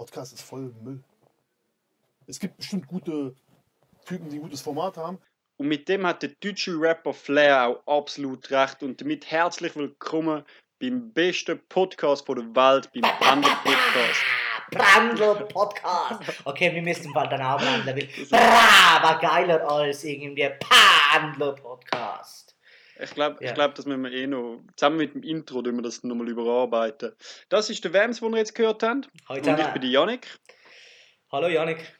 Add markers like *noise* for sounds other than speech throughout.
Podcast ist voll Müll. Es gibt bestimmt gute Typen, die ein gutes Format haben. Und mit dem hat der deutsche Rapper Flair auch absolut recht. Und damit herzlich willkommen beim besten Podcast der Welt, beim Brandl Podcast. Brandl Podcast. Okay, wir müssen bald dann auch Brandl, weil Bra war geiler als irgendwie Brandl Podcast. Ich glaube, Ja. ich glaub, das müssen wir eh noch, zusammen mit dem Intro, wir das nochmal überarbeiten. Das ist der Wams, den wir jetzt gehört haben. Hallo Und ich zusammen. bin der Janik. Hallo Janik.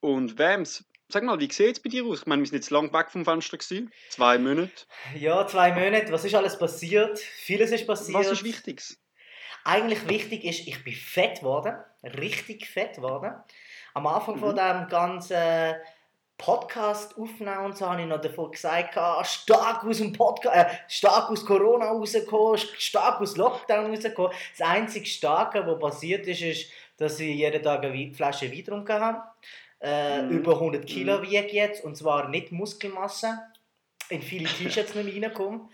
Und Wams, sag mal, wie sieht es bei dir aus? Ich meine, wir sind jetzt lang weg vom Fenster gewesen. Zwei Monate. Ja, zwei Monate. Was ist alles passiert? Vieles ist passiert. Was ist wichtig? Eigentlich wichtig ist, ich bin fett geworden. Richtig fett geworden. Am Anfang von Mhm. dem ganzen Podcast aufnehmen und so habe ich noch davon gesagt, ah, stark aus dem Podcast, äh, stark aus Corona rausgekommen, stark aus Lockdown rausgekommen. Das einzige Starke, was passiert ist, ist, dass ich jeden Tag eine Flasche Wein getrunken habe. Äh, Mhm. Über 100 Kilo Mhm. wiege ich jetzt und zwar nicht Muskelmasse. In viele T-Shirts nicht mehr reinkommen.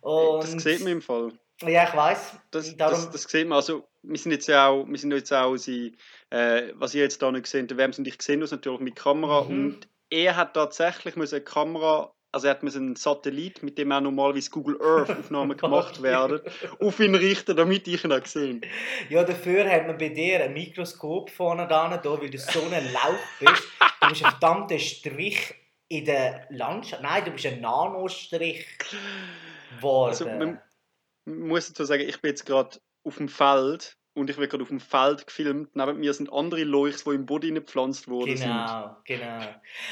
Und Das sieht man im Fall. Ja, ich weiß. Das, Darum, das, das sieht man. Also, wir sind jetzt ja auch, wir sind jetzt auch unsere, äh, was ihr jetzt da nicht gesehen habt, Wams und ich sehen uns natürlich mit Kamera. Mhm. Und er hat tatsächlich müssen eine Kamera, also er hat müssen einen Satellit, mit dem auch normalerweise Google Earth *laughs* Aufnahmen gemacht werden, auf ihn richten, damit ich ihn auch sehe. Ja, dafür hat man bei dir ein Mikroskop vorne dran, da, weil du so ein Lauch bist. Du bist ein verdammter Strich in der Landschaft. Nein, du bist ein Nanostrich geworden. Also, man muss dazu sagen, ich bin jetzt gerade auf dem Feld und ich werde gerade auf dem Feld gefilmt. Neben mir sind andere Leuchs, die im Boden gepflanzt worden sind. Genau, genau.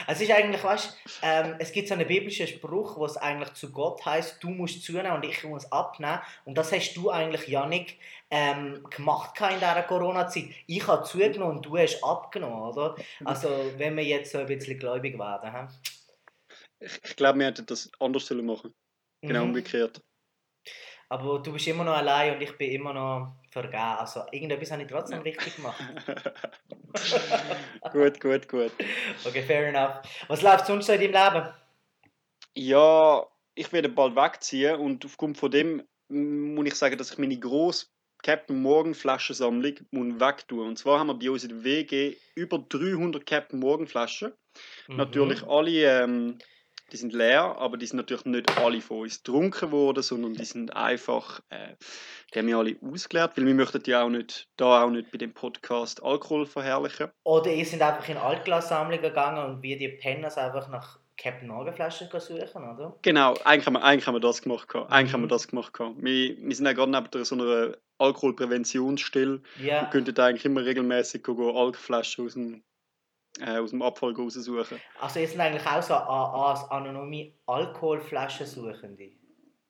Es ist eigentlich, weißt ähm, es gibt so einen biblischen Spruch, was eigentlich zu Gott heißt, du musst zunehmen und ich muss abnehmen. Und das hast du eigentlich, Janik, ähm, gemacht in dieser Corona-Zeit. Ich habe zugenommen und du hast abgenommen, oder? Also, wenn wir jetzt so ein bisschen gläubig werden. hä? Ich, ich glaube, wir hätten das anders sollen machen. Genau Mhm. umgekehrt. Aber du bist immer noch allein und ich bin immer noch vergeben. Also, irgendetwas habe ich trotzdem richtig gemacht. *laughs* gut, gut, gut. Okay, fair enough. Was läuft sonst so in deinem Leben? Ja, ich werde bald wegziehen und aufgrund von dem mm, muss ich sagen, dass ich meine grosse Captain Morgan Flaschensammlung muss wegtun. Und zwar haben wir bei uns in der WG über 300 Captain Morgan Flaschen. Mhm. Natürlich alle, ähm, die sind leer, aber die sind natürlich nicht alle von uns getrunken worden, sondern die sind einfach, äh, die haben wir alle ausgeleert, weil wir möchten ja auch nicht, da auch nicht bei dem Podcast Alkohol verherrlichen. Oder ihr seid einfach in Altglassammlungen gegangen und wie die Penners einfach nach Captain Morgan Flaschen suchen, oder? Genau, eigentlich haben wir, eigentlich haben wir das gemacht. Eigentlich haben wir Mhm. das gemacht. Wir, wir sind ja gerade neben so einer Alkoholpräventionsstelle Ja. und könnten eigentlich immer regelmäßig Alkflaschen aus dem, äh, aus dem Abfall raussuchen. Also ihr seid eigentlich auch so AAs, anonyme Alkoholflaschensuchende.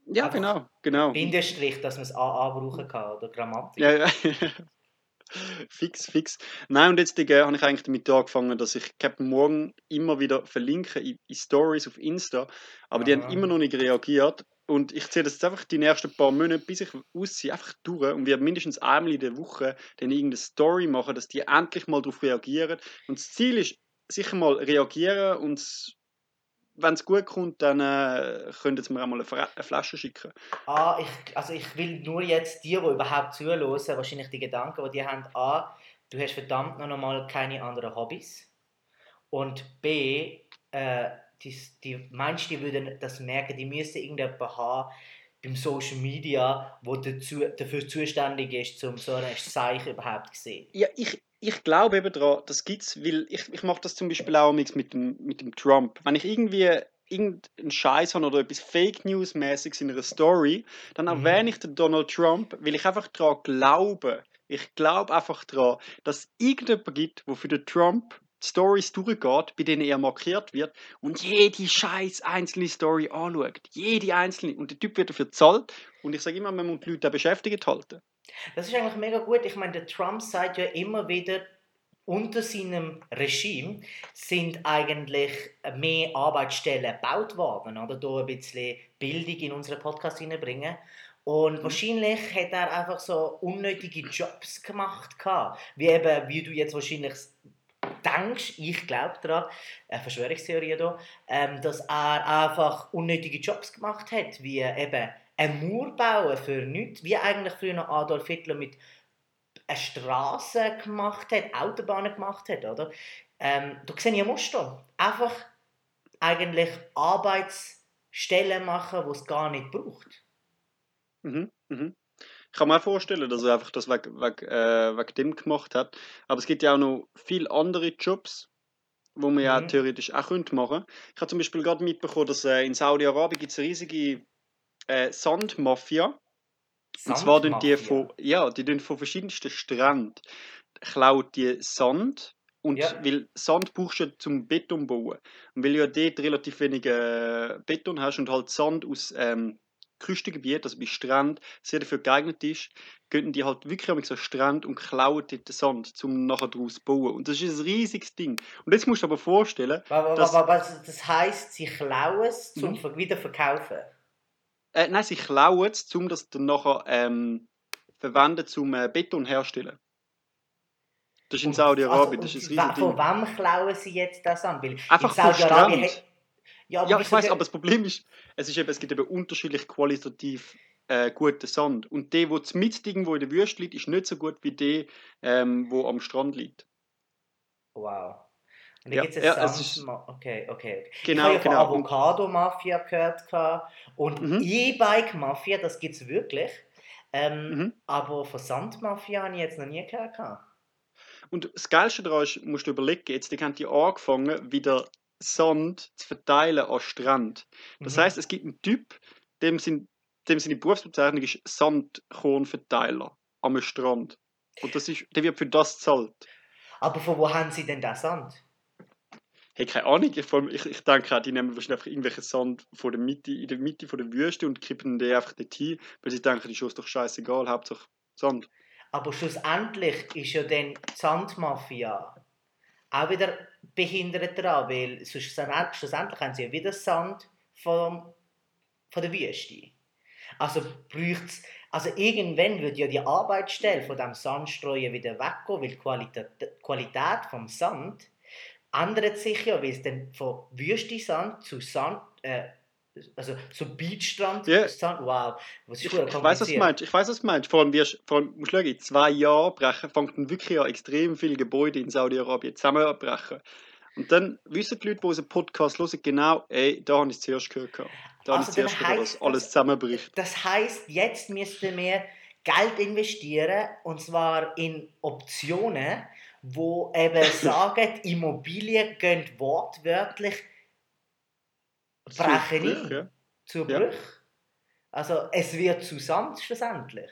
Ja, Einfach genau, genau. Bindestrich, dass man das AA brauchen kann, oder Grammatik. Ja, ja. *laughs* fix, fix. Nein, und jetzt äh, habe ich eigentlich damit angefangen, dass ich Captain Morgan immer wieder verlinke in, in Stories auf Insta, aber die Aha. haben immer noch nicht reagiert. Und ich ziehe das jetzt einfach die nächsten paar Monate, bis ich ausziehe, einfach durch und wir mindestens einmal in der Woche dann irgendeine Story machen, dass die endlich mal darauf reagieren. Und das Ziel ist, sicher mal reagieren und wenn es gut kommt, dann äh, könnt ihr mir auch mal eine, eine Flasche schicken. A, ich, also ich will nur jetzt die, die überhaupt zuhören, wahrscheinlich die Gedanken, die die haben, A, du hast verdammt noch mal keine anderen Hobbys und B, äh, die, die die würden das merken, die müssen irgendjemanden haben beim Social Media, wo dazu, dafür zuständig ist, um so ein Zeichen überhaupt zu sehen. Ja, ich, ich glaube eben daran, das gibt's, weil ich, ich mache das zum Beispiel auch mit dem, mit dem Trump. Wenn ich irgendwie irgendeinen Scheiß habe oder etwas Fake News mäßiges in einer Story, dann Mhm. erwähne ich den Donald Trump, weil ich einfach daran glaube. Ich glaube einfach daran, dass es irgendjemand gibt, wo für den Trump Stories durchgeht, bei denen er markiert wird und jede scheiß einzelne Story anschaut. Jede einzelne. Und der Typ wird dafür bezahlt. Und ich sage immer, man muss die Leute beschäftigt halten. Das ist eigentlich mega gut. Ich meine, der Trump sagt ja immer wieder, unter seinem Regime sind eigentlich mehr Arbeitsstellen gebaut worden, oder? Da ein bisschen Bildung in unseren Podcast hineinbringen. Und wahrscheinlich hat er einfach so unnötige Jobs gemacht. Wie eben, wie du jetzt wahrscheinlich denkst, ich glaube daran, eine Verschwörungstheorie hier, ähm, dass er einfach unnötige Jobs gemacht hat, wie eben eine Mauer bauen für nichts, wie eigentlich früher Adolf Hitler mit eine Straße gemacht hat, Autobahnen gemacht hat, oder? Ähm, da sehe ich Muster. Einfach eigentlich Arbeitsstellen machen, die es gar nicht braucht. Mhm, mhm. Ich kann mir vorstellen, dass er einfach das wegen, wegen, äh, wegen dem gemacht hat. Aber es gibt ja auch noch viele andere Jobs, wo man ja Mhm. theoretisch auch könnte machen. Ich habe zum Beispiel gerade mitbekommen, dass äh, in Saudi-Arabien gibt es eine riesige äh, Sandmafia. Und zwar tun die von, ja, die tun von verschiedensten Stränden klauen die Sand. Und Ja. weil Sand brauchst du ja zum Beton bauen. Und weil du ja dort relativ wenig äh, Beton hast und halt Sand aus ähm, Küstengebieten, also bei Stränden, sehr dafür geeignet ist, gehen die halt wirklich an so Strand und klauen dort den Sand, um nachher daraus zu bauen. Und das ist ein riesiges Ding. Und jetzt musst du aber vorstellen, Wa- wa- Das- wa- Was, das heisst, sie klauen es zum Mhm. Ver- Wiederverkaufen. äh, nein, sie klauen es, um das dann nachher ähm, verwenden zum äh, Beton herstellen. Das ist in Saudi-Arabien, also, das ist ein riesiges Von Ding. wem klauen sie jetzt das an? Weil Einfach in vom Strand. Ja, aber Ja, ich weiß, aber das Problem ist, es, ist eben, es gibt eben unterschiedlich qualitativ äh, guten Sand. Und der, der mit irgendwo in der Wüste liegt, ist nicht so gut wie der, ähm, wo am Strand liegt. Wow. Und dann Ja, gibt es ja, eine es ist- Sand... Okay, okay. ich Genau, habe ja genau. Avocado-Mafia gehört. Und Mhm. E-Bike-Mafia, das gibt es wirklich. Ähm, Mhm. Aber von Sandmafia habe ich jetzt noch nie gehört. Und das Geilste daran ist, musst du überlegen, jetzt die haben die angefangen, wieder Sand zu verteilen an Strand. Das Mhm. heißt, es gibt einen Typ, dem, sind, dem seine Berufsbezeichnung ist Sandkornverteiler am Strand. Und das ist, der wird für das zahlt. Aber von wo haben sie denn den Sand? Hey, keine Ahnung, ich, allem- ich, ich denke auch, die nehmen wahrscheinlich einfach irgendwelchen Sand von der Mitte, in der Mitte von der Wüste und kippen den einfach dorthin, weil sie denken, die ist doch scheißegal, Hauptsache Sand. Aber schlussendlich ist ja dann die Sandmafia auch wieder behindert daran, weil schlussendlich haben sie ja wieder Sand vom, von der Wüste. Also braucht's, also irgendwann wird ja die Arbeitsstelle von dem Sandstreuen wieder weggehen, weil die Qualität, die Qualität vom Sand ändert sich ja, weil es dann von Wüstensand zu Sand, äh, also zu Beachstrand, Ja. Sand, wow, was ist Ich, ich weiß, was du meinst. Ich weiß, was du meinst. Vor allem, wirst, vor allem musst du schauen, in zwei Jahren brechen, fängt dann wirklich an, extrem viele Gebäude in Saudi-Arabien zusammenbrechen. Und dann wissen die Leute, die unseren Podcast hören, genau, ey, da habe ich es zuerst gehört. Da habe ich Also zuerst gehört, dass heisst alles zusammenbricht. Das heißt, jetzt müssten wir Geld investieren und zwar in Optionen, wo eben *laughs* sagen, die Immobilien gehen wortwörtlich brechen Zu ein ja. zu Ja. Bruch. Also es wird zu Sand schlussendlich.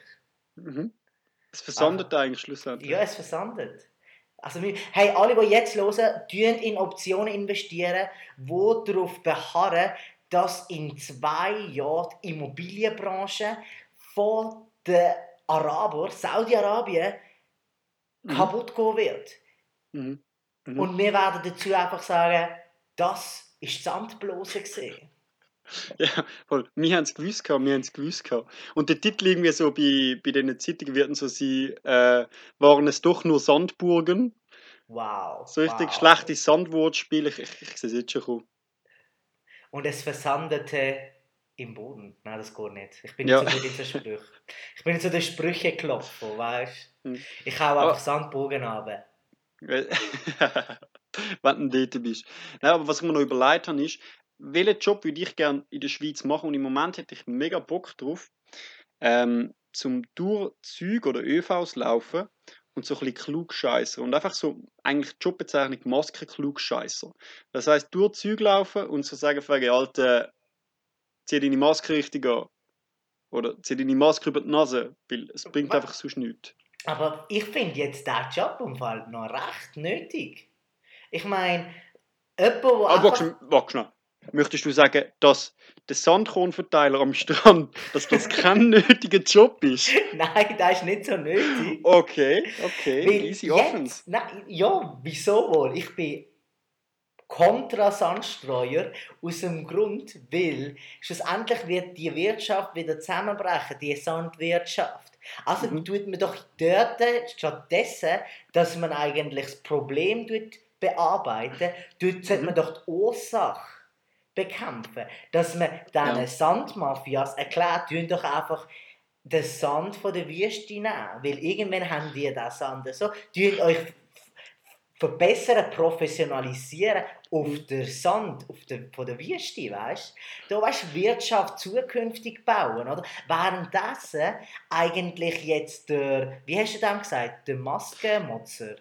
Mhm. Es versandet eigentlich schlussendlich. Ja, es versandet. Also, hey, alle, die jetzt hören, tun in Optionen investieren, wo darauf beharren, dass in zwei Jahren die Immobilienbranche von den Arabern, Saudi-Arabien, Mhm. kaputt gehen wird. Mhm. Mhm. Und wir werden dazu einfach sagen, das ist die Sandblase gesehen. Ja, voll. Wir haben es gewusst, gehabt, wir haben es gewusst. Gehabt. Und der Titel irgendwie so bei, bei den Zeitungen wird so sein, äh, waren es doch nur Sandburgen? Wow. So richtig wow. schlechtes Sandwortspiel, ich, ich, ich sehe es jetzt schon kommen. Und es versandete im Boden. Nein, das geht nicht. Ich bin Ja. nicht so gut in so Sprüchen. Ich bin nicht so der Sprücheklopfer, weißt du? Hm. Ich hau einfach Sandbogen runter. *laughs* Wenn du dort bist. Nein, aber was ich mir noch überlegt habe, ist, welchen Job würde ich gerne in der Schweiz machen? Und im Moment hätte ich mega Bock drauf, ähm, zum durch Züge oder ÖVs laufen und so ein bisschen klugscheißer. Und einfach so, eigentlich die Jobbezeichnung Maskenklugscheißer. Das heisst, durch Züge laufen und so sagen, fragen, Alter, zieh deine Maske richtig an. Oder zieh deine Maske über die Nase, weil es bringt einfach sonst nichts. Aber ich finde jetzt diesen Job im Fall noch recht nötig. Ich meine, jemand, der Aber einfach... warte schnell. Möchtest du sagen, dass der Sandkornverteiler am Strand, dass das kein *laughs* nötiger Job ist? *laughs* Nein, das ist nicht so nötig. Okay, okay, Weil easy offens. jetzt, nein, ja, wieso wohl? Ich bin kontra Sandstreuer aus dem Grund, weil schlussendlich wird die Wirtschaft wieder zusammenbrechen, die Sandwirtschaft. Also Mhm. tut man doch dort stattdessen, dass man eigentlich das Problem tut bearbeiten, dort sollte Mhm. man doch die Ursache bekämpfen. Dass man diesen Ja. Sandmafias erklärt, tun doch einfach den Sand von der Wüste nehmen, weil irgendwann haben die den Sand so, tut euch verbessern, professionalisieren auf der Sand, auf der, von der Wüste, weißt du? weißt Wirtschaft zukünftig bauen, oder? Währenddessen eigentlich jetzt der, wie hast du dem gesagt, der Maskenmotzer,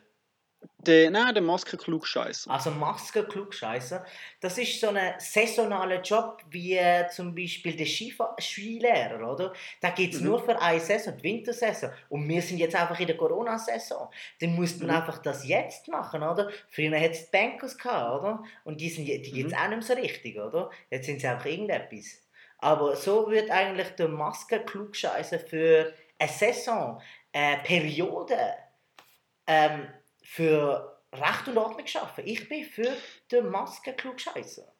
Der, nein, der Maskenklugscheißer. also Maskenklugscheißer, das ist so ein saisonaler Job wie äh, zum Beispiel der Skifa Skilehrer, oder? Da gibt es Mhm. nur für eine Saison, die Wintersaison. Und wir sind jetzt einfach in der Corona-Saison. Dann muss man Mhm. einfach das jetzt machen, oder? Früher hat es die Bankers gehabt, oder? Und die, sind, die gibt es Mhm. auch nicht mehr so richtig, oder? Jetzt sind sie einfach irgendetwas. Aber so wird eigentlich der Maskenklugscheißer für eine Saison, eine Periode, ähm, für Recht und Ordnung schaffen. Ich bin für den Maskenklugscheißer.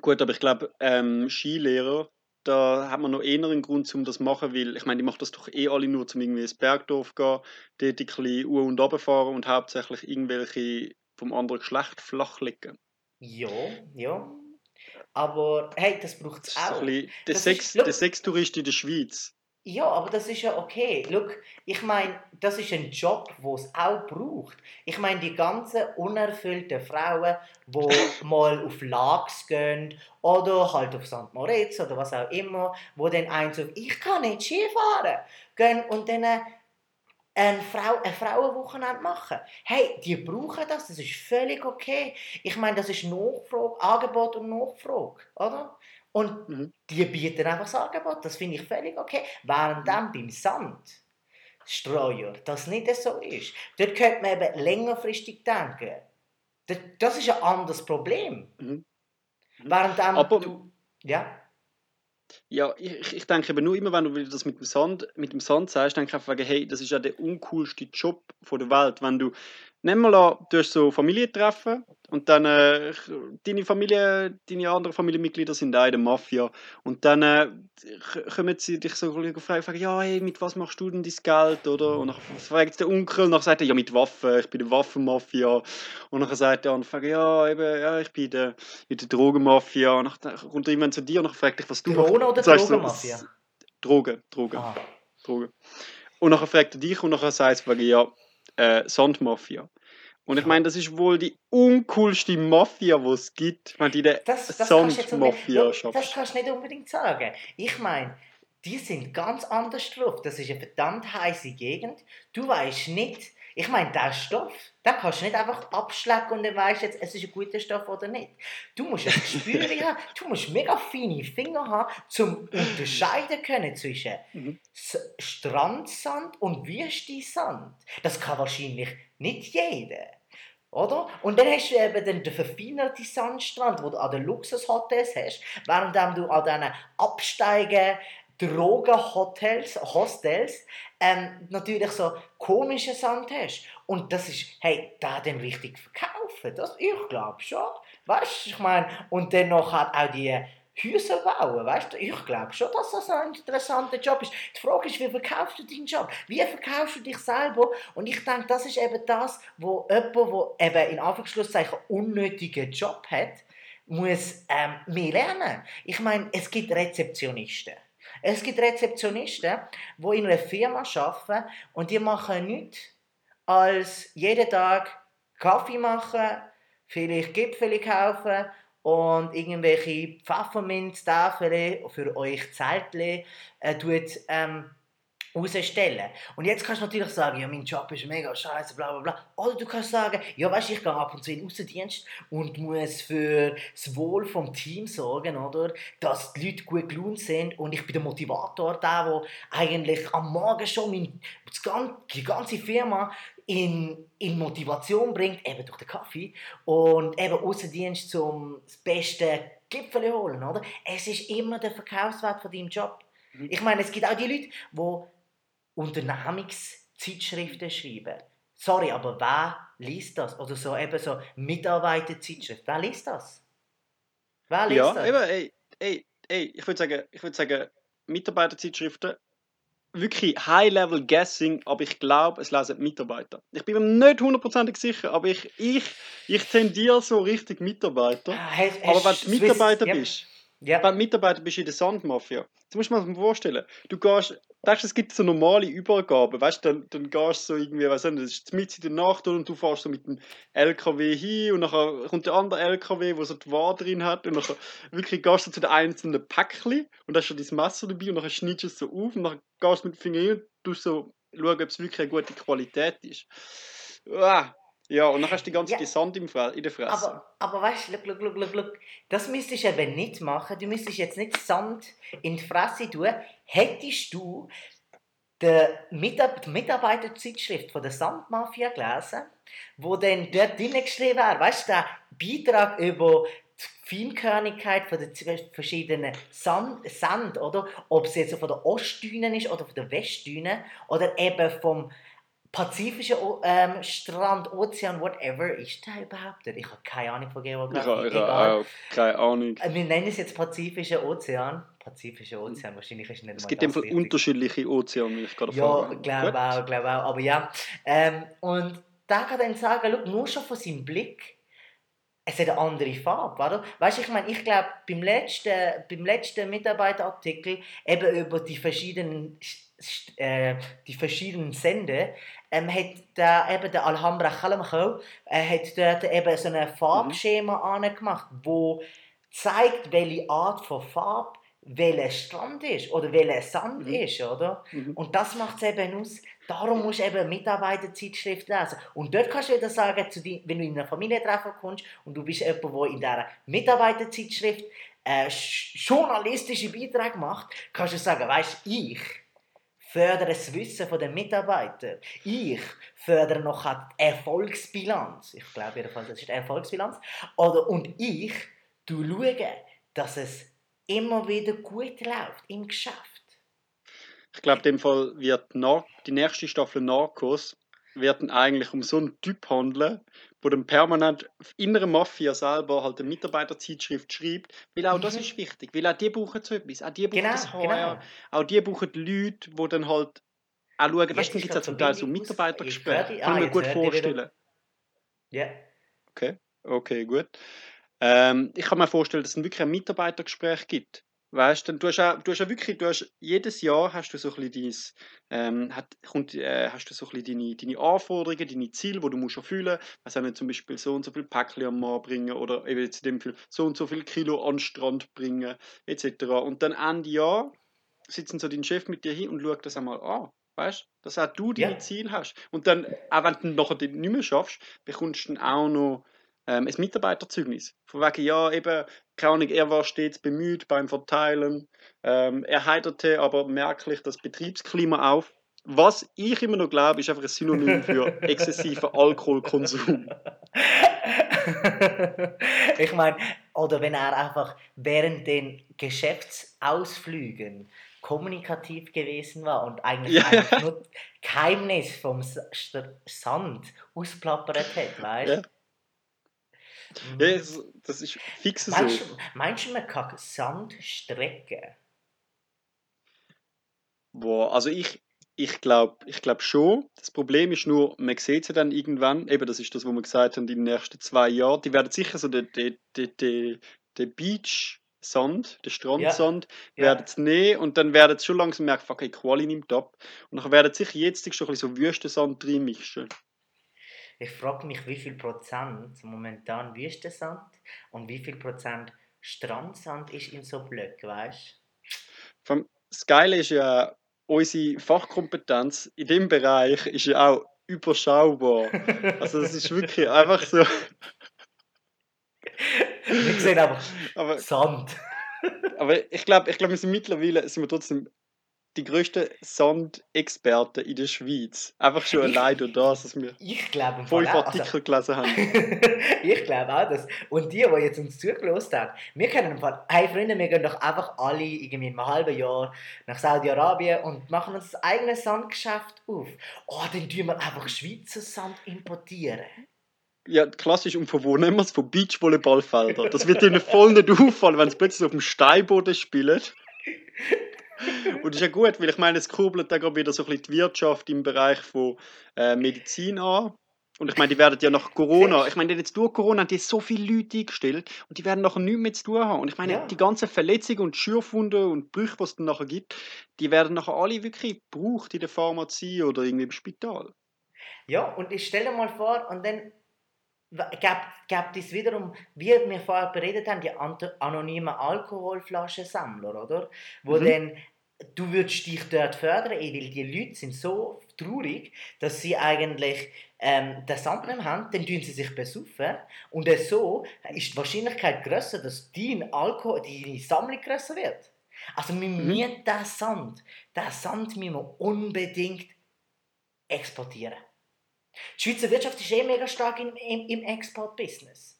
Gut, aber ich glaube, ähm, Skilehrer, da hat man noch eher einen Grund, um das zu machen, weil ich meine, die machen das doch eh alle nur, um irgendwie ins Bergdorf gehen, dort ein bisschen u- und runterfahren und hauptsächlich irgendwelche vom anderen Geschlecht flachlegen. Ja, ja. Aber hey, das braucht es so auch. ein bisschen der, Das Sex, ist- look- der Sextourist in der Schweiz. Ja, aber das ist ja okay. Look, ich meine, das ist ein Job, wo es auch braucht. Ich meine, die ganzen unerfüllten Frauen, die *laughs* mal auf Lags gehen oder halt auf St. Moritz oder was auch immer, wo dann eins auf «Ich kann nicht Skifahren» gehen und dann eine, Frau, eine Frauenwochenende machen. Hey, die brauchen das, das ist völlig okay. Ich meine, das ist Nachfrage, Angebot und Nachfrage, oder? Und Mhm. die bieten einfach das Angebot, das finde ich völlig okay. Während dann beim Sandstreuer das nicht so ist. Dort könnte man eben längerfristig denken. Das, ist ein anderes Problem. Mhm. Während dann Aber- du... Ja? Ja, ich, ich denke eben nur immer, wenn du das mit dem Sand, mit dem Sand sagst, denke ich einfach, hey, das ist ja der uncoolste Job von der Welt. Wenn du, nimm mal an, du hast so Familientreffen und dann äh, deine Familie, deine anderen Familienmitglieder sind auch in der Mafia und dann äh, kommen sie dich so fragen, fragen, ja, hey, mit was machst du denn dein Geld, oder? Und dann fragt der Onkel und dann sagt er, ja, mit Waffen, ich bin der Waffenmafia. Und dann sagt der andere, ja, eben, ja, ich bin der, in der Drogenmafia. Und dann kommt er irgendwann zu dir und dann fragt dich, was du Drohnen oder Sagst du, Drogenmafia? s- Drogen, Drogen, Ah. Drogen. Und nachher fragt er dich und nachher sagt er, ja, äh, Sandmafia. Und ich meine, das ist wohl die uncoolste Mafia, die es gibt, wenn du in der Sandmafia Schau, das kannst du nicht unbedingt sagen. Ich meine, die sind ganz anders drauf. Das ist eine verdammt heiße Gegend. Du weißt nicht, ich meine, der Stoff, den kannst du nicht einfach abschlecken und dann weißt du jetzt, es ist ein guter Stoff oder nicht. Du musst ein Gespür *laughs* haben, du musst mega feine Finger haben, um unterscheiden können zwischen Mhm. Strandsand und Wüstensand. Das kann wahrscheinlich nicht jeder. Oder? Und dann hast du eben den, den verfeinerten Sandstrand, wo du an den Luxushotels hast, während du an diesen Absteigen Drogenhotels, Hostels, ähm, natürlich so komischen Sand hast. Und das ist, hey, da dann richtig verkaufen. Das, ich glaube schon. Weißt du, ich meine, und dann noch hat auch die Häuser bauen, weißt du? Ich glaube schon, dass das ein interessanter Job ist. Die Frage ist, wie verkaufst du deinen Job? Wie verkaufst du dich selber? Und ich denke, das ist eben das, wo jemand, der eben in Anführungszeichen unnötigen Job hat, muss ähm, mehr lernen. Ich meine, es gibt Rezeptionisten. Es gibt Rezeptionisten, die in einer Firma arbeiten und die machen nichts als jeden Tag Kaffee machen, vielleicht Gipfeli kaufen und irgendwelche Pfefferminztafeln für euch Zeltli äh, tut, ähm, rausstellen. Und jetzt kannst du natürlich sagen, ja, mein Job ist mega scheiße, bla bla bla. Oder du kannst sagen, ja, weißt ich gehe ab und zu in den Außendienst und muss für das Wohl vom Team sorgen, oder? Dass die Leute gut gelaunt sind und ich bin der Motivator, der, der eigentlich am Morgen schon mein, die ganze Firma in, in Motivation bringt, eben durch den Kaffee und eben Außendienst zum das beste Gipfel holen, oder? Es ist immer der Verkaufswert von deinem Job. Mhm. Ich meine, es gibt auch die Leute, die Unternehmenszeitschriften schreiben. Sorry, aber wer liest das? Oder so eben so Mitarbeiterzeitschrift. Wer liest das? Wer liest Ja, das? eben, ey, ey, ey, ich würde sagen, ich würde sagen, Mitarbeiterzeitschriften, wirklich High-Level Guessing, aber ich glaube, es lesen Mitarbeiter. Ich bin mir nicht hundertprozentig sicher, aber ich, ich, ich tendiere so richtig Mitarbeiter. Ah, hast- Aber wenn du Swiss- Mitarbeiter ja. bist, Ja. wenn du Mitarbeiter bist in der Sandmafia, jetzt musst du dir mal vorstellen, du gehst denkst, es gibt so normale Übergaben, weißt du, dann, dann gehst du so irgendwie, weißt du, das ist mitten in der Nacht und du fährst so mit dem LKW hin und dann kommt der andere LKW, wo so die Ware drin hat und dann wirklich gehst du zu den einzelnen Päckchen und hast du dein Messer dabei und dann schneidest du es so auf und dann gehst du mit dem Finger hin und tust so schauen, ob es wirklich eine gute Qualität ist. Uah. Ja, und dann hast du die ganze Ja. Sand im Fre in der Fresse. Aber, aber weißt du, look, look, look, look, das müsstest du eben nicht machen. Du müsstest jetzt nicht Sand in die Fresse tun. Hättest du die, Mitab die Mitarbeiterzeitschrift von der Sandmafia gelesen, wo dann dort drin geschrieben wäre, weißt du, der Beitrag über die Feinkörnigkeit von den verschiedenen Sand, Sand oder? Ob es jetzt von der Ostdüne ist oder von der Westdüne oder eben vom Pazifischen O- ähm, Strand, Ozean, whatever, ist der überhaupt nicht? Ich habe keine Ahnung von Geografie. ich habe auch keine Ahnung. Äh, Wir nennen es jetzt Pazifischer Ozean. Pazifischer Ozean, wahrscheinlich ist es nicht Es gibt einfach unterschiedliche Ozeane, wie ich gerade Ja, glaube auch, glaube auch. Aber ja. Ähm, und da kann dann sagen, schau, nur schon von seinem Blick, es hat eine andere Farbe, oder? Weißt ich meine, ich glaube, beim letzten, beim letzten Mitarbeiterartikel eben über die verschiedenen, Sch- äh, die verschiedenen Sender, ähm, hat der, eben der Alhambra Kalamcho äh, hat dort eben so ein Farbschema angemacht, wo zeigt, welche Art von Farbe welcher Strand ist oder welcher Sand Mhm. ist, oder? Mhm. Und das macht es eben aus. Darum musst du eben Mitarbeiterzeitschrift lesen. Und dort kannst du wieder sagen, zu die, wenn du in einer Familientreffen kommst und du bist jemand, der in dieser Mitarbeiterzeitschrift äh, sch- journalistische Beiträge macht, kannst du sagen, weißt du, ich fördere das Wissen der Mitarbeiter. Ich fördere noch die Erfolgsbilanz. Ich glaube jedenfalls, das ist die Erfolgsbilanz. Oder, und ich du schaue, dass es immer wieder gut läuft im Geschäft. Ich glaube, in dem Fall wird Nar die nächste Staffel Narcos wird dann eigentlich um so einen Typ handeln, wo dann permanent in der Mafia selber halt eine Mitarbeiterzeitschrift schreibt, weil auch das Mhm. ist wichtig, weil auch die brauchen so etwas, auch die brauchen Genau, das HR, genau. auch die brauchen die Leute, die dann halt auch schauen, weißt du, gibt es zum Teil so. Mitarbeitergespräche, dich. kann Ah, ich mir gut vorstellen. Ja. Okay, okay, gut. Ähm, ich kann mir vorstellen, dass es wirklich ein Mitarbeitergespräch gibt. Weißt du, du hast ja, du hast ja wirklich, du hast, jedes Jahr hast du so ein bisschen dein, ähm, hat, kommt, äh, hast du so ein deine, deine Anforderungen, deine Ziele, die du musst erfüllen musst. Also nicht zum Beispiel so und so viel Päckchen am Mann bringen oder eben jetzt in dem Fall so und so viel Kilo an den Strand bringen, etc. Und dann Ende Jahr sitzen so dein Chef mit dir hin und schaut das einmal an. Weißt du, dass auch du deine Ja. Ziele hast. Und dann, auch wenn du nachher nicht mehr schaffst, bekommst du dann auch noch ähm, ein Mitarbeiterzeugnis. Von wegen, ja, eben, keine Ahnung, er war stets bemüht beim Verteilen. Ähm, er heiterte aber merklich das Betriebsklima auf. Was ich immer noch glaube, ist einfach ein Synonym für *laughs* exzessiven Alkoholkonsum. *laughs* ich meine, oder wenn er einfach während den Geschäftsausflügen kommunikativ gewesen war und eigentlich Ja. einfach nur Geheimnis vom Sand ausplappert hat, weißt du? Ja, das, das ist fix so. Meinst, du- meinst du, man kann Sand strecken? Boah, also ich, ich glaube ich glaub schon. Das Problem ist nur, man sieht sie dann irgendwann, eben das ist das, was wir gesagt haben, in den nächsten zwei Jahren, die werden sicher so den, den, den, den, den Beach-Sand, den Strandsand, Ja. werden sie nehmen und dann werden sie schon langsam merken, fuck, hey, Quali nimmt ab. Und dann werden sie sich jetzt schon ein bisschen so Wüstensand reinmischen. Ich frage mich, wie viel Prozent momentan Wüstensand und wie viel Prozent Strandsand ist in so Blöcken, weißt allem, Das Geile ist ja, unsere Fachkompetenz in dem Bereich ist ja auch überschaubar. du? Also das ist wirklich *laughs* einfach so. Wir sehen aber Aber Sand. Aber ich glaube, ich glaub, wir sind mittlerweile sind wir trotzdem die größten Sandexperten in der Schweiz. Einfach schon *laughs* allein durch das, dass wir Ich glaube fünf auch. Also, Artikel gelesen haben. *laughs* ich glaube auch das. Und die, die jetzt uns zugelassen haben, wir können im Fall, hey Freunde, wir gehen doch einfach alle irgendwie in einem halben Jahr nach Saudi-Arabien und machen uns das eigene Sandgeschäft auf. Oh, dann tun wir einfach Schweizer Sand importieren. Ja, klassisch. Und von wo nehmen wir es? Von Beachvolleyballfeldern. Das wird ihnen voll nicht *laughs* auffallen, wenn sie plötzlich auf dem Steinboden spielen. *laughs* Und das ist ja gut, weil ich meine, es kurbelt dann gerade wieder so ein bisschen die Wirtschaft im Bereich von äh, Medizin an. Und ich meine, die werden ja nach Corona, ich meine, jetzt durch Corona haben die so viele Leute eingestellt und die werden nachher nichts mehr zu tun haben. Und ich meine, Ja. die ganzen Verletzungen und Schürfwunden und Brüche, die es dann nachher gibt, die werden nachher alle wirklich gebraucht in der Pharmazie oder irgendwie im Spital. Ja, und ich stelle mir mal vor, und dann gibt es wiederum, wie wir vorher beredet haben, die anonymen Alkoholflaschensammler, oder? Wo Mhm. dann, du würdest dich dort fördern, weil die Leute sind so traurig, dass sie eigentlich ähm, den Sand nicht haben, dann tun sie sich besaufen und so ist die Wahrscheinlichkeit größer, dass dein Alkohol, deine Sammlung größer wird. Also wir Mhm. müssen den Sand, den Sand müssen wir unbedingt exportieren. Die Schweizer Wirtschaft ist eh mega stark im, im, im Export-Business.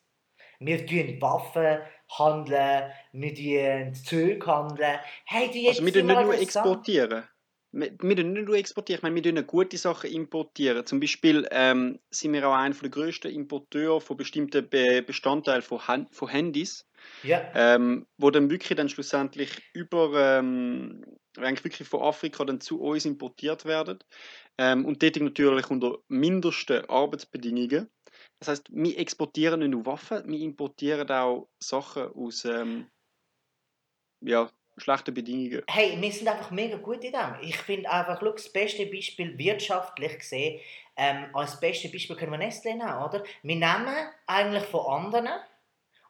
Wir tun Waffen handeln, wir Zeug handeln. Hey, die Also wir jetzt tun nicht nur exportieren. Wir, wir tun nicht nur exportieren, ich meine, wir tun gute Sachen importieren. Zum Beispiel ähm, sind wir auch einer der grössten Importeure von bestimmten Be Bestandteilen von, Han von Handys. Ja, ähm, wo dann wirklich dann schlussendlich über ähm, eigentlich wirklich von Afrika dann zu uns importiert werden ähm, und dort natürlich unter mindersten Arbeitsbedingungen. Das heißt, wir exportieren nicht nur Waffen, wir importieren auch Sachen aus ähm, ja, schlechten Bedingungen. hey, wir sind einfach mega gut in dem. Ich finde einfach, schau, das beste Beispiel wirtschaftlich gesehen, ähm, als beste Beispiel können wir Nestle nehmen, oder? Wir nehmen eigentlich von anderen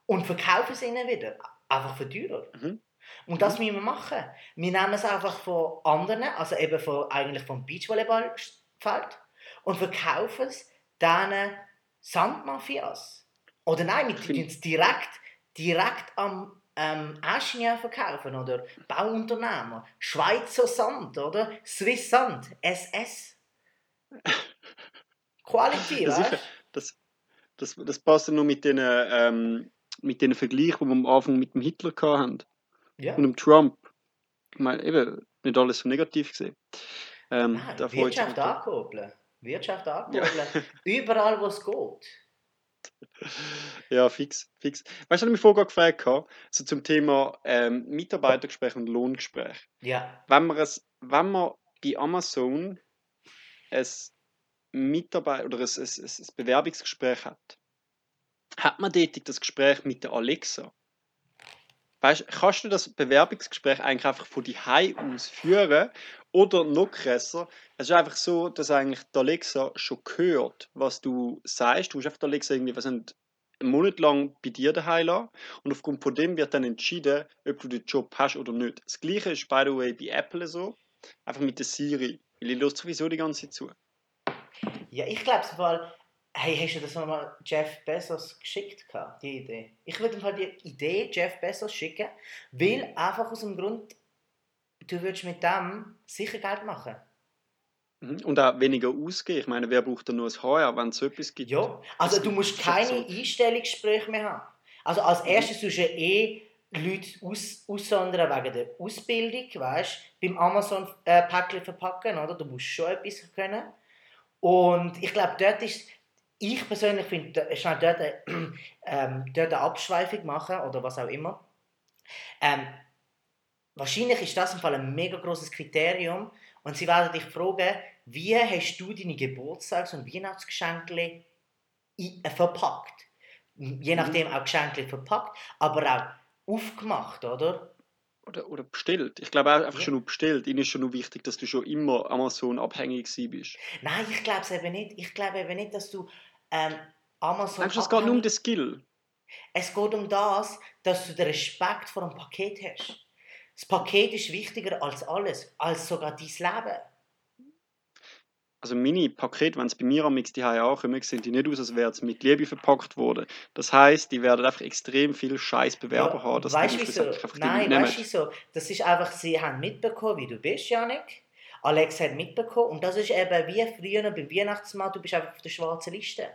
und verkaufen es ihnen wieder. Einfach für teurer. Mhm. Und das müssen wir machen. Wir nehmen es einfach von anderen, also eben von, eigentlich vom Beachvolleyballfeld und verkaufen es diesen Sandmafias. Oder nein, wir tun es direkt, direkt am ähm, Ingenieur verkaufen oder Bauunternehmer. Schweizer Sand, oder? Swiss Sand, SS. Quality, Ja, weißt sicher. Das, das, das passt ja nur mit den, ähm, mit den Vergleichen, die wir am Anfang mit dem Hitler hatten Ja. und dem Trump. Ich meine, eben, nicht alles so negativ gesehen. Ähm, Nein, Wirtschaft ankurbeln. Wirtschaft ankurbeln. *laughs* Überall, wo es geht. Ja, fix, fix. Weißt du, ich mich vorher gefragt habe? So zum Thema ähm, Mitarbeitergespräch und Lohngespräch. Ja. Wenn man, es, wenn man bei Amazon ein Mitarbeit oder ein, ein, ein Bewerbungsgespräch hat, hat man dort das Gespräch mit der Alexa? Weißt, kannst du das Bewerbungsgespräch eigentlich einfach von die aus führen? Oder noch krasser, es ist einfach so, dass eigentlich die Alexa schon hört, was du sagst. Du musst einfach Alexa irgendwie was einen Monat lang bei dir daheim lassen. Und aufgrund von dem wird dann entschieden, ob du den Job hast oder nicht. Das gleiche ist, by the way, bei Apple so. Einfach mit der Siri. Weil ich sowieso die ganze Zeit zu. Ja, ich glaube im Fall, hey, hast du das mal Jeff Bezos geschickt, gehabt, die Idee? Ich würde im Fall die Idee Jeff Bezos schicken, weil einfach aus dem Grund, du würdest mit dem sicher Geld machen. Mhm. Und auch weniger ausgehen. Ich meine, wer braucht denn nur ein HR, wenn es so etwas gibt? Ja, also du musst schon keine. Einstellungsgespräche mehr haben. Also als erstes musst du eh Leute aus, aussondern wegen der Ausbildung, weißt du, beim Amazon-Päckchen verpacken, oder? Du musst schon etwas können. Und ich glaube, dort ist, ich persönlich finde, schnell dort, äh, ähm, dort eine Abschweifung machen oder was auch immer. Ähm, wahrscheinlich ist das im Fall ein mega großes Kriterium und sie werden dich fragen, wie hast du deine Geburtstags- und Weihnachtsgeschenke äh, verpackt? Je nachdem auch Geschenke verpackt, aber auch aufgemacht, oder? Oder, oder bestellt. Ich glaube auch einfach Ja. schon nur bestellt. Ihnen ist schon nur wichtig, dass du schon immer Amazon abhängig bist. Nein, ich glaube es eben nicht. Ich glaube eben nicht, dass du ähm, Amazon. Denkst du, es geht nur um den Skill? Es geht um das, dass du den Respekt vor dem Paket hast. Das Paket ist wichtiger als alles, als sogar dein Leben. Also meine Pakete, wenn es bei mir am die ankommen, sehen die nicht aus, als wären sie mit Liebe verpackt worden. Das heisst, die werden einfach extrem viel scheiß Bewerber haben, dass weißt du wieso? Nein, weißt du wieso? Das ist einfach, sie haben mitbekommen, wie du bist, Janik. Alex hat mitbekommen. Und das ist eben wie früher beim Weihnachtsmann, du bist einfach auf der schwarzen Liste.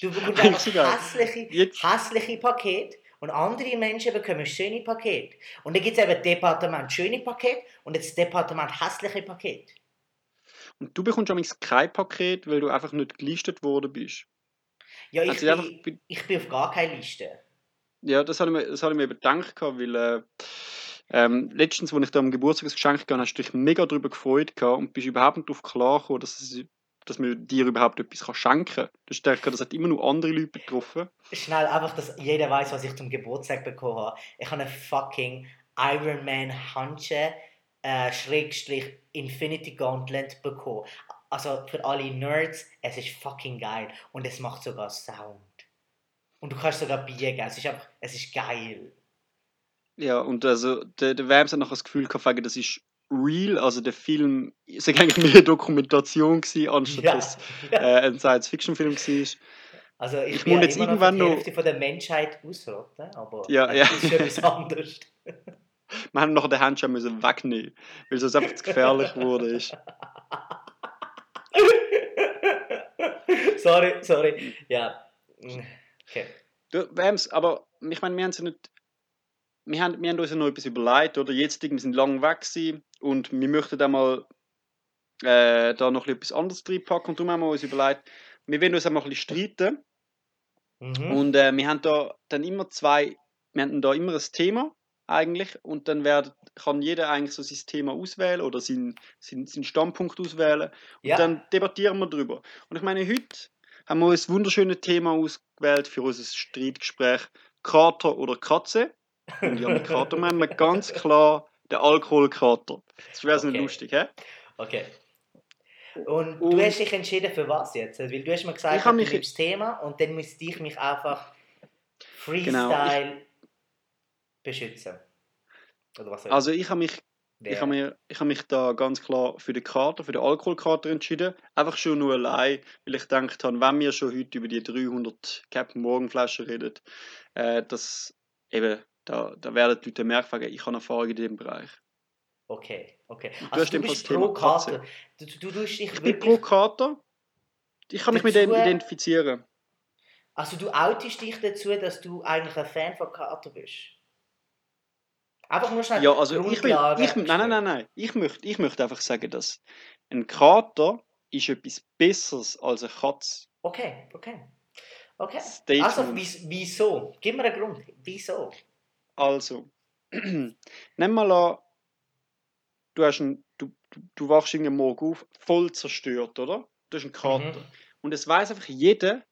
Du *laughs* bekommst einfach hässliche, Jetzt, hässliche Pakete und andere Menschen bekommen schöne Pakete. Und dann gibt es eben das Departement schöne Pakete und jetzt das Departement hässliche Pakete. und du bekommst amigs kein Paket, weil du einfach nicht gelistet worden bist. Ja, ich, Also bin, ich bin auf gar keine Liste. ja, das habe ich mir, das habe ich mir gedacht, weil äh, ähm, letztens, als ich da am Geburtstagsgeschenk gegeben habe, hast du dich mega darüber gefreut und bist überhaupt nicht darauf klar dass dass man dir überhaupt etwas schenken kann. Das, ist, das hat immer nur andere Leute betroffen. Schnell, einfach, dass jeder weiß, was ich zum Geburtstag bekommen habe. Ich habe eine fucking Iron Man Handschuhe, äh, Schrägstrich Infinity Gauntlet bekommen. Also für alle Nerds, es ist fucking geil. Und es macht sogar Sound. Und du kannst sogar biegen. Es ist einfach, es ist geil. Ja, und also, der, der Wams hat noch das Gefühl gehabt, das ist real, also der Film ist eigentlich mehr eine *laughs* Dokumentation gewesen, anstatt Ja, dass ja. äh, ein Science-Fiction-Film war. Also ich, Ich muss jetzt immer irgendwann noch noch- die Hälfte von der Menschheit ausrotten, aber Ja, das ja. ist schon etwas *laughs* anderes. Wir haben noch den Handschuh müssen wegnehmen, weil es einfach zu gefährlich wurde. Ist. *laughs* sorry, sorry. Ja. Okay. Du, Wams, aber ich meine, wir haben ja nicht. Wir haben, wir haben uns ja noch etwas überlegt, oder? Jetzt, wir sind lang weg gewesen und wir möchten da mal äh, da noch etwas anderes reinpacken und darum haben wir uns überlegt, wir wollen uns einmal ein bisschen streiten Mhm. und äh, wir haben da dann immer zwei, wir haben da immer ein Thema eigentlich und dann werd, kann jeder eigentlich so sein Thema auswählen oder seinen, seinen, seinen Standpunkt auswählen und Ja. dann debattieren wir darüber. Und ich meine, heute haben wir ein wunderschönes Thema ausgewählt für unser Streitgespräch Kater oder Katze. Und ja, mit Kater meinen wir ganz klar den Alkoholkater. Das wäre so Okay. lustig, hä? Okay. Und, Und- du hast dich entschieden für was jetzt? Weil du hast mir gesagt, Ich du hab mich- das Thema und dann müsste ich mich einfach Freestyle Genau, beschützen. Oder was Also ich habe mich Ich habe mir, ich habe mich da ganz klar für den Kater, für den Alkoholkater entschieden. Einfach schon nur allein, weil ich gedacht habe, wenn wir schon heute über die 300 Captain Morgan Flaschen reden, äh, dass eben, da, da werden die Leute merken, ich habe Erfahrung in diesem Bereich. Okay, okay. Du Also du dem bist pro. Kater. Du, du, du dich Ich bin pro. Kater. Ich kann mich mit dem identifizieren. Also du outest dich dazu, dass du eigentlich ein Fan von Kater bist? Einfach nur schnell Ja, also ich will, ich, nein, nein, nein, nein. Ich möchte, ich möchte einfach sagen, dass ein Kater ist etwas Besseres als eine Katze. Okay, okay. Okay. Statement. Also, wies- wieso? Gib mir einen Grund. Wieso? Also, *clears throat* nimm mal an, du, hast einen, du, du, wachst irgendeinen Morgen auf, voll zerstört, oder? Du hast einen Kater. Mhm. Und es weiß einfach jeder,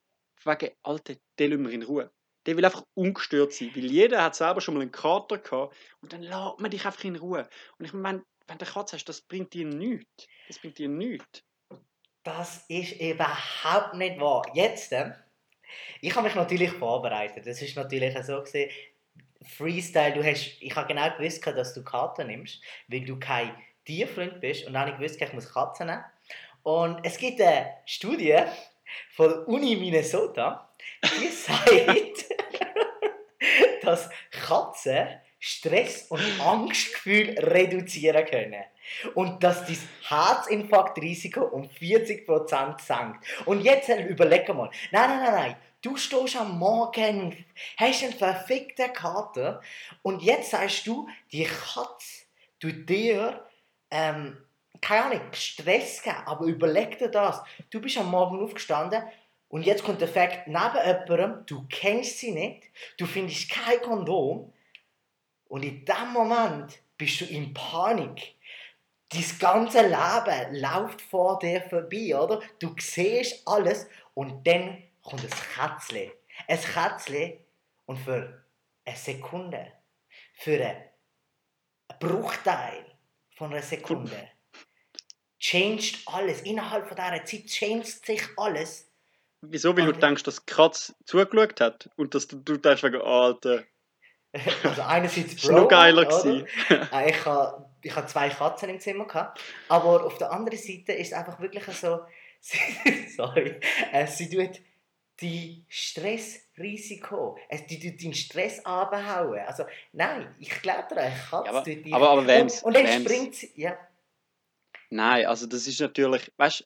wegen, Alter, den lassen wir in Ruhe. Der will einfach ungestört sein, weil jeder hat selber schon mal einen Kater gehabt und dann lässt man dich einfach in Ruhe. Und ich meine, wenn du eine Katze hast, das bringt dir nichts. Das bringt dir nichts. Das ist überhaupt nicht wahr. Jetzt, äh, ich habe mich natürlich vorbereitet. Das ist natürlich so gesehen, Freestyle, du hast, ich habe genau gewusst, dass du Karten nimmst, weil du kein Tierfreund bist und dann habe ich gewusst, ich muss Katzen nehmen. Und es gibt eine Studie von der Uni Minnesota, die *laughs* sagt, dass Katzen Stress und Angstgefühl reduzieren können. Und dass das Herzinfarktrisiko um 40% senkt. Und jetzt überleg mal. Nein, nein, nein, nein. Du stehst am Morgen, hast einen verfickten Kater und jetzt sagst du, die Katze tut dir, ähm, keine Ahnung, Stress geben. Aber überleg dir das. Du bist am Morgen aufgestanden und jetzt kommt der Fakt neben jemandem, du kennst sie nicht, du findest kein Kondom und in dem Moment bist du in Panik. Dein ganze Leben läuft vor dir vorbei, oder? Du siehst alles und dann kommt ein Kätzchen. Ein Kätzchen und für eine Sekunde, für einen Bruchteil von einer Sekunde, changed alles. Innerhalb von dieser Zeit changed sich alles. Wieso? Weil du Okay. denkst, dass die Katze zugeschaut hat und dass du, du denkst wegen, Alter, *laughs* Also einerseits *laughs* das war noch geiler gewesen. Äh, Ich habe ich zwei Katzen im Zimmer gehabt, aber auf der anderen Seite ist es einfach wirklich so, *laughs* sorry, äh, sie tut die Stressrisiko, es die tut deinen Stress abhauen. Also nein, ich glaube dir, eine Katze Ja, aber- tut dich... aber- aber wem's- und, und dann springt sie, ja, Nein, also das ist natürlich, weißt du,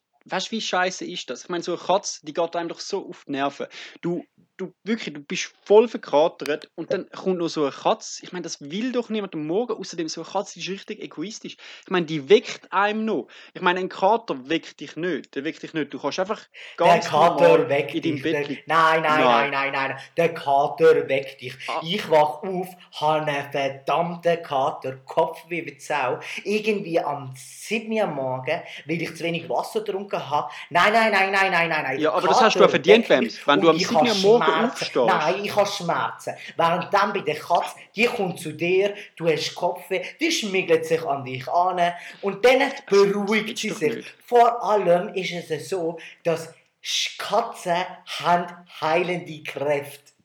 wie scheiße ist das? Ich meine, so eine Katze, die geht einem doch so auf die Nerven. Du, du wirklich, du bist voll verkatert und dann kommt noch so eine Katze. Ich meine, das will doch niemand am Morgen. Außerdem, so eine Katze ist richtig egoistisch. Ich meine, die weckt einem noch. Ich meine, ein Kater weckt dich nicht. Der weckt dich nicht. Du kannst einfach ganz der Kater weckt in deinem dich. Bett nein, nein, Nein. nein, nein, nein. Der Kater weckt dich. Ah. Ich wach auf, habe einen verdammten Kater, Kopf wie eine Sau. Irgendwie am 7. Uhr am Morgen, weil ich zu wenig Wasser getrunken habe. Nein, nein, nein, nein, nein, nein. nein. Ja, aber das hast du ja Kater verdient, Wems. Wenn du am ich 7. Uhr am Morgen Schmerzen. aufstehst. Nein, ich habe Schmerzen. Während dann bei der Katze, die kommt zu dir, du hast Kopfweh, die schmiegelt sich an dich an und dann beruhigt sie sich. Vor allem ist es so, dass Katzen haben heilende Kräfte.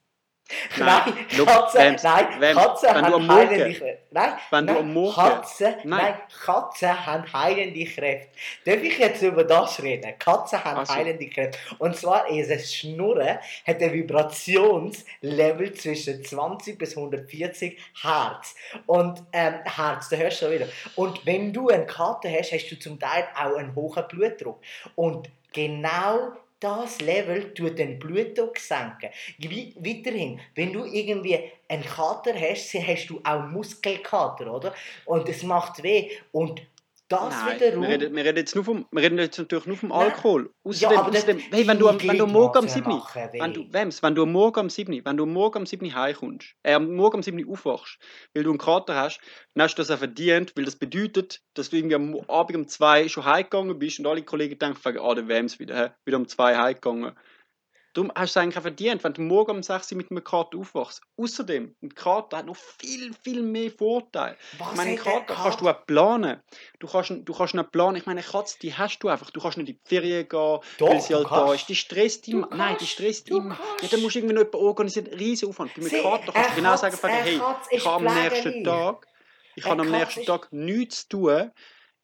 Nein, Katzen, nein, Katzen wenn haben heilende Kräfte. Nein, wenn du nein, am Morgen- Katzen, Nein. nein. Katzen haben heilende Kräfte. Darf ich jetzt über das reden? Katzen haben Also. heilende Kräfte. Und zwar ist es Schnurren hat ein Vibrationslevel zwischen 20 bis 140 Hertz. Und ähm, Hertz, da hörst du schon wieder. Und wenn du einen Kater hast, hast du zum Teil auch einen hohen Blutdruck. Und genau das Level tut den Blutdruck senken. Weiterhin, wenn du irgendwie einen Kater hast, hast du auch Muskelkater, oder? Und es macht weh. Und das Nein, wiederum... wir reden, wir reden jetzt nur vom, wir reden jetzt natürlich nur vom Nein. Alkohol. Außerdem, aber das- außerdem hey, wenn du, am- wenn du Morgen am Gliedmaßen 7. machen weh. Wenn du, Wems, wenn du am Morgen am 7. Wenn du am Morgen am 7. heimkommst, äh, am Morgen am 7. aufwachst, weil du einen Kater hast, dann hast du das auch verdient, weil das bedeutet, dass du irgendwie am Abend um 2 schon heimgegangen bist und alle Kollegen denken, ah, der Wems wieder, hä? wieder um 2 heimgegangen. Darum hast du es eigentlich auch verdient, wenn du morgen um 6 Uhr mit einem Kater aufwachst. Außerdem, ein Kater hat noch viel, viel mehr Vorteile. Was Ich meine, einen Kater kannst du auch planen. Du kannst, du kannst nicht planen. Ich meine, eine Katze, die hast du einfach. Du kannst nicht in die Ferien gehen, Doch, weil sie du halt da ist. Die stresst immer. Nein, die stresst immer. Ja, dann musst du irgendwie noch jemanden organisieren. Riesen Aufwand. Bei einem Sieh, Kater kannst du genau sagen, hey, ich habe am nächsten. Tag, ich habe am nächsten Tag nichts zu tun.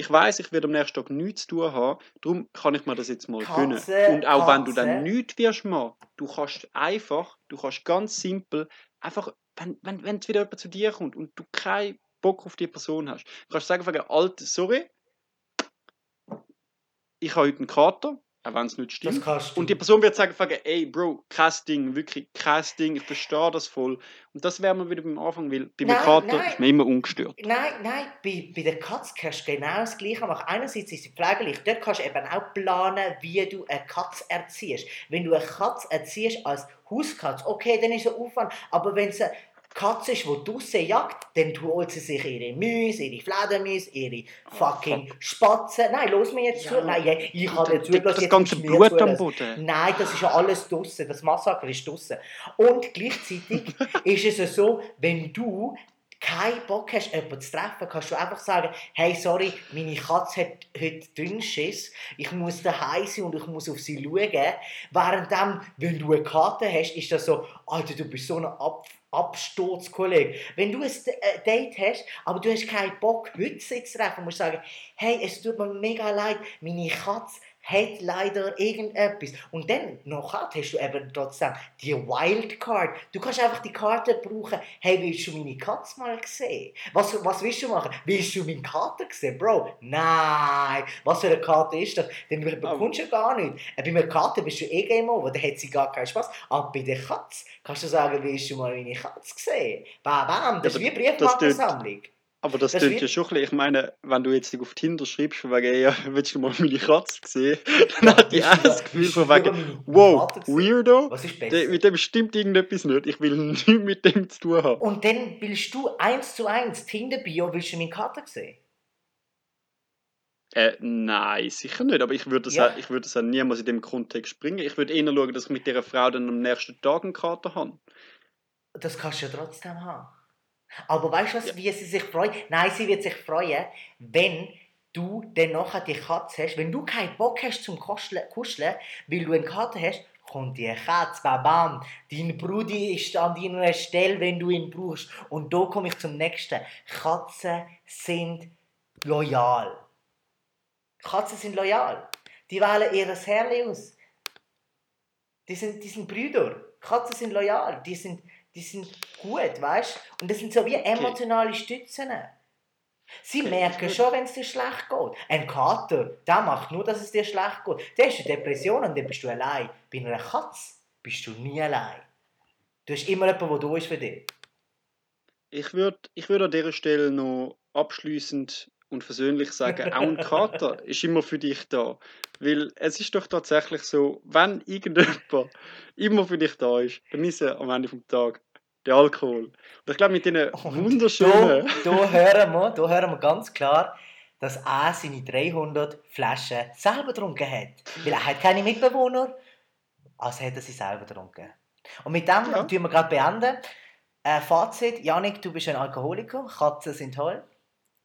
Ich weiß, ich werde am nächsten Tag nichts zu tun haben. Darum kann ich mir das jetzt mal Katze, gönnen. Und auch wenn du Katze. dann nichts wirst machen, du kannst einfach, du kannst ganz simpel, einfach, wenn, wenn, wenn wieder jemand zu dir kommt und du keinen Bock auf die Person hast, kannst du sagen, Alter, sorry, ich habe heute einen Kater, auch wenn es nicht Das stimmt. kannst du. Und die Person wird sagen, ey, Bro, kein Ding, wirklich kein Ding, ich verstehe das voll. Und das wäre mir wieder beim Anfang, weil bei einem Kater nein. ist man immer ungestört. Nein, nein, bei, bei der Katze kannst du genau das Gleiche machen. Einerseits ist sie pflegerlich, dort kannst du eben auch planen, wie du eine Katze erziehst. Wenn du eine Katze erziehst als Hauskatze, okay, dann ist es ein Aufwand. Aber wenn es eine Katze ist, die draussen jagt, dann holt sie sich ihre Mäuse, ihre Fledermäuse, ihre fucking Spatzen. Nein, los mir jetzt Ja. zu. Nein, ich habe Das, zugelassen. das jetzt ganze Blut am. Boden. Nein, das ist ja alles draussen. Das Massaker ist draussen. Und gleichzeitig *laughs* ist es so, wenn du keinen Bock hast, jemanden zu treffen, kannst du einfach sagen, hey, sorry, meine Katze hat heute Dünnschiss, ich muss daheim sein und ich muss auf sie schauen. Währenddem, wenn du eine Karte hast, ist das so, Alter, du bist so ein Ab Absturzkollege. Wenn du ein äh, Date hast, aber du hast keinen Bock, heute zu treffen, musst du sagen, hey, es tut mir mega leid, meine Katze hat leider irgendetwas. Und dann, noch hat, hast du eben trotzdem die Wildcard. Du kannst einfach die Karte brauchen. Hey, willst du meine Katze mal sehen? Was, was willst du machen? Willst du meinen Kater sehen? Bro, nein. Was für eine Karte ist das? Den bekommst du ja gar nicht. Äh, Bei einer Karte bist du eh Game Over, da hat sie gar keinen Spaß. Aber bei der Katze kannst du sagen, willst du mal meine Katze sehen? Bam, bam. Das ist wie tut- Briefmarkensammlung. Aber das, Das ja schon ein bisschen, ich meine, wenn du jetzt auf Tinder schreibst, von wegen, ja, *laughs* willst du mal meine Katze sehen? *laughs* Dann hat die auch das Gefühl von wegen, meine wow, Katze? Weirdo, der, mit dem stimmt irgendetwas nicht, ich will *laughs* nichts mit dem zu tun haben. Und dann willst du eins zu eins Tinder-Bio, willst du meinen Kater sehen? Äh, nein, sicher nicht, aber ich würde das, Ja. auch, ich würde das auch niemals in dem Kontext bringen. Ich würde eher schauen, dass ich mit dieser Frau dann am nächsten Tag einen Kater habe. Das kannst du ja trotzdem haben. Aber weißt du, was, Ja. wie sie sich freut? Nein, sie wird sich freuen, wenn du dann nachher die Katze hast. Wenn du keinen Bock hast zum Kuscheln, weil du einen Kater hast, kommt die Katze, bam, bam. Dein Brudi ist an deiner Stelle, wenn du ihn brauchst. Und da komme ich zum nächsten. Katzen sind loyal. Katzen sind loyal. Die wählen ihr Herrli aus. Die sind, die sind Brüder. Katzen sind loyal. Die sind, die sind gut, weißt du? Und das sind so wie emotionale Stützen. Sie merken schon, wenn es dir schlecht geht. Ein Kater, der macht nur, dass es dir schlecht geht. Der ist eine Depression und dann bist du allein. Bei einer Katze bist du nie allein. Du hast immer jemanden, der da ist für dich. Ich würde ich würd an dieser Stelle noch abschließend und versöhnlich sagen, auch ein Kater ist immer für dich da. Weil es ist doch tatsächlich so, wenn irgendjemand immer für dich da ist, dann ist er am Ende vom Tag der Alkohol. Und ich glaube, mit diesen wunderschönen... Da, da, hören wir, da hören wir ganz klar, dass er seine 300 Flaschen selber getrunken hat. Weil er hat keine Mitbewohner, also hat er sie selber getrunken. Und mit dem Ja. tun wir gerade beenden. Äh, Fazit, Janik, du bist ein Alkoholiker, Katzen sind toll.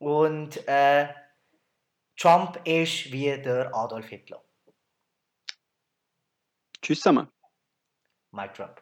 Und äh, Trump ist wie der Adolf Hitler. Tschüss zusammen. Mike Trump.